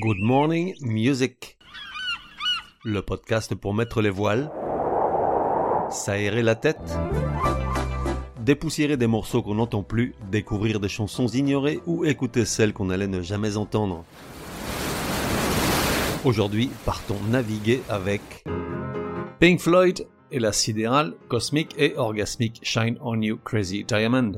Good Morning Music. Le podcast pour mettre les voiles, s'aérer la tête, dépoussiérer des morceaux qu'on n'entend plus, découvrir des chansons ignorées ou écouter celles qu'on allait ne jamais entendre. Aujourd'hui, partons naviguer avec Pink Floyd et la sidérale, cosmique et orgasmique Shine on You Crazy Diamond.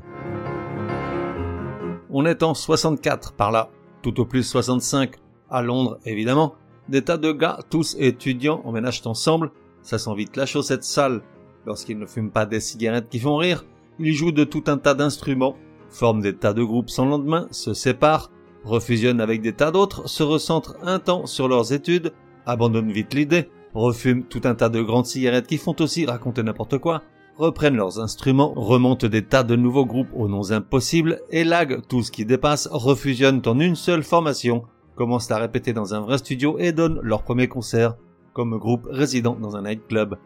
On est en 64 par là, tout au plus 65 à Londres évidemment. Des tas de gars, tous étudiants, emménagent ensemble, ça sent vite la chaussette sale. Lorsqu'ils ne fument pas des cigarettes qui font rire, ils jouent de tout un tas d'instruments, forment des tas de groupes sans lendemain, se séparent, refusionnent avec des tas d'autres, se recentrent un temps sur leurs études, abandonnent vite l'idée, refument tout un tas de grandes cigarettes qui font aussi raconter n'importe quoi, reprennent leurs instruments, remontent des tas de nouveaux groupes aux noms impossibles, élaguent tout ce qui dépasse, refusionnent en une seule formation, commencent à répéter dans un vrai studio et donnent leur premier concert comme groupe résident dans un nightclub.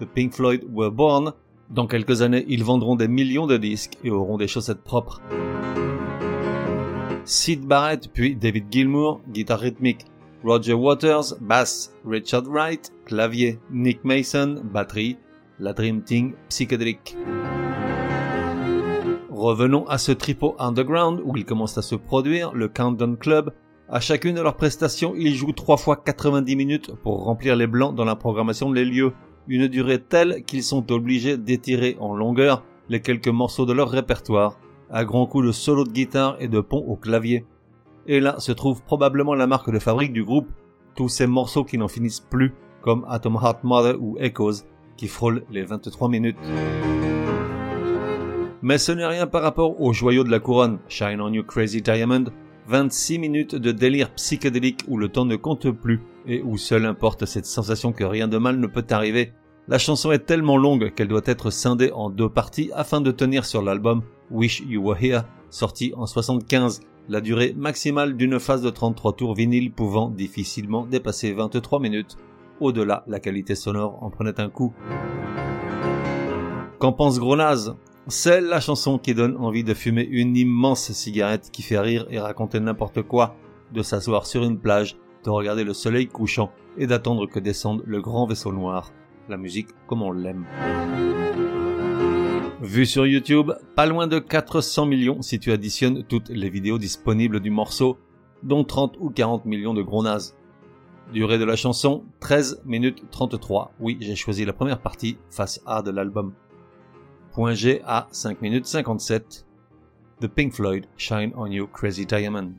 The Pink Floyd were born. Dans quelques années, ils vendront des millions de disques et auront des chaussettes propres. Sid Barrett puis David Gilmour, guitare rythmique, Roger Waters, basse, Richard Wright, clavier, Nick Mason, batterie, la Dream Team psychédélique. Revenons à ce tripot underground où ils commencent à se produire, le Countdown Club. À chacune de leurs prestations, ils jouent 3 fois 90 minutes pour remplir les blancs dans la programmation des lieux, une durée telle qu'ils sont obligés d'étirer en longueur les quelques morceaux de leur répertoire, à grands coups de solo de guitare et de pont au clavier. Et là se trouve probablement la marque de fabrique du groupe, tous ces morceaux qui n'en finissent plus, comme Atom Heart Mother ou Echoes, qui frôlent les 23 minutes. Mais ce n'est rien par rapport au joyau de la couronne, Shine on You Crazy Diamond, 26 minutes de délire psychédélique où le temps ne compte plus et où seul importe cette sensation que rien de mal ne peut arriver. La chanson est tellement longue qu'elle doit être scindée en deux parties afin de tenir sur l'album Wish You Were Here, sorti en 75, la durée maximale d'une phase de 33 tours vinyle pouvant difficilement dépasser 23 minutes. Au-delà, la qualité sonore en prenait un coup. Qu'en pense Gronaz? C'est la chanson qui donne envie de fumer une immense cigarette qui fait rire et raconter n'importe quoi, de s'asseoir sur une plage, de regarder le soleil couchant et d'attendre que descende le grand vaisseau noir. La musique comme on l'aime. Vu sur YouTube, pas loin de 400 millions si tu additionnes toutes les vidéos disponibles du morceau, dont 30 ou 40 millions de gros nazes. Durée de la chanson, 13 minutes 33. Oui, j'ai choisi la première partie, face A de l'album. Point G à 5 minutes 57. The Pink Floyd, Shine on You Crazy Diamond.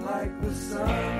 like the sun.